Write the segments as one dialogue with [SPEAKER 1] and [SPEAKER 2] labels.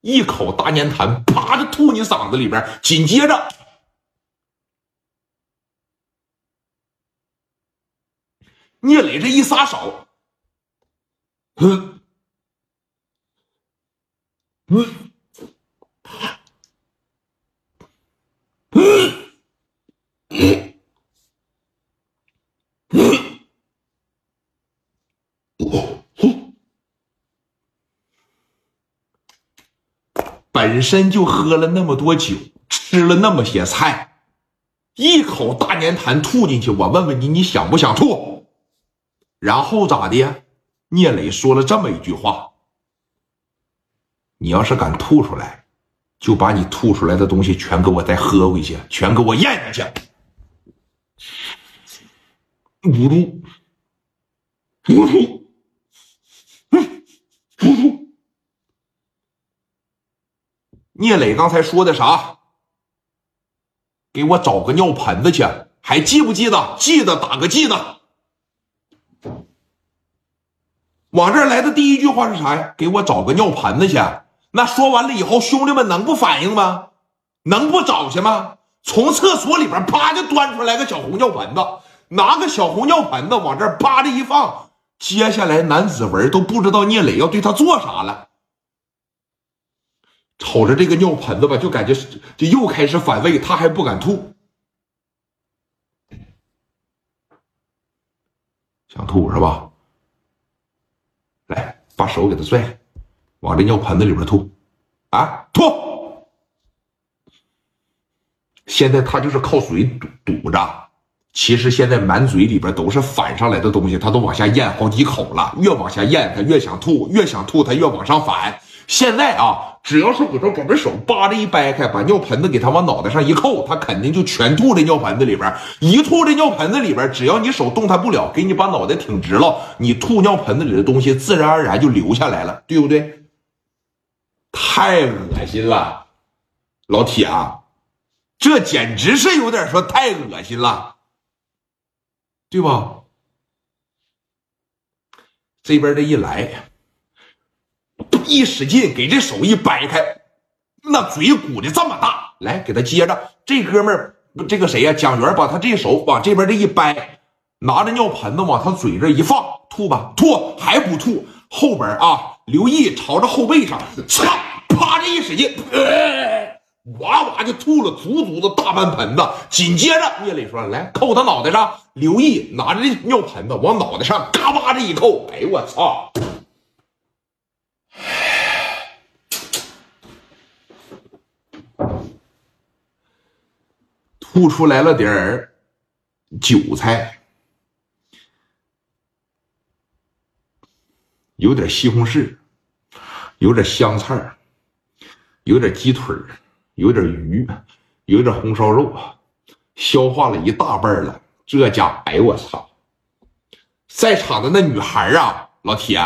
[SPEAKER 1] 一口大粘痰，啪的吐你嗓子里边，紧接着，聂磊这一撒手，嗯，嗯，嗯，本身就喝了那么多酒，吃了那么些菜，一口大粘痰吐进去。我问问你，你想不想吐？然后咋的？聂磊说了这么一句话：“你要是敢吐出来，就把你吐出来的东西全给我再喝回去，全给我咽下去。”咕嘟，咕嘟，聂磊刚才说的啥？给我找个尿盆子去，还记不记得？记得打个记得。往这儿来的第一句话是啥呀？给我找个尿盆子去。那说完了以后，兄弟们能不反应吗？能不找去吗？从厕所里边啪就端出来个小红尿盆子，拿个小红尿盆子往这儿啪的一放，接下来男子文都不知道聂磊要对他做啥了。瞅着这个尿盆子吧，就感觉就又开始反胃，他还不敢吐，想吐是吧？来，把手给他拽，往这尿盆子里边吐，啊，吐！现在他就是靠嘴堵堵着，其实现在满嘴里边都是反上来的东西，他都往下咽好几口了，越往下咽，他越想吐，越想吐，他越往上反。现在啊，只要是我这把这手扒着一掰开，把尿盆子给他往脑袋上一扣，他肯定就全吐这尿盆子里边。一吐这尿盆子里边，只要你手动弹不了，给你把脑袋挺直了，你吐尿盆子里的东西自然而然就流下来了，对不对？太恶心了，老铁啊，这简直是有点说太恶心了，对吧？这边这一来。一使劲，给这手一掰开，那嘴鼓的这么大，来给他接着。这哥们儿，这个谁呀？蒋元把他这手往这边这一掰，拿着尿盆子往他嘴这一放，吐吧，吐还不吐。后边啊，刘毅朝着后背上，嚓，啪这一使劲，哇哇就吐了足足的大半盆子。紧接着聂磊说：“来扣他脑袋上。”刘毅拿着这尿盆子往脑袋上嘎巴这一扣，哎呦我操！吐出来了点儿韭菜，有点西红柿，有点香菜有点鸡腿有点鱼，有点红烧肉，消化了一大半了。这家，哎呦我操！在场的那女孩啊，老铁，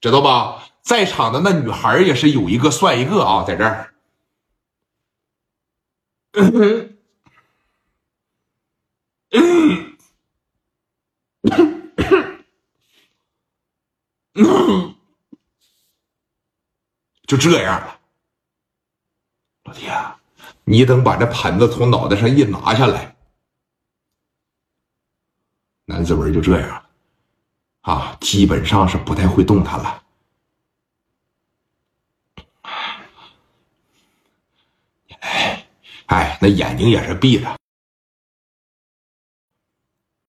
[SPEAKER 1] 知道吧？在场的那女孩也是有一个算一个啊，在这儿。就这样了，老铁，你等把这盆子从脑袋上一拿下来，男子文就这样啊，基本上是不太会动弹了。哎，哎，那眼睛也是闭着。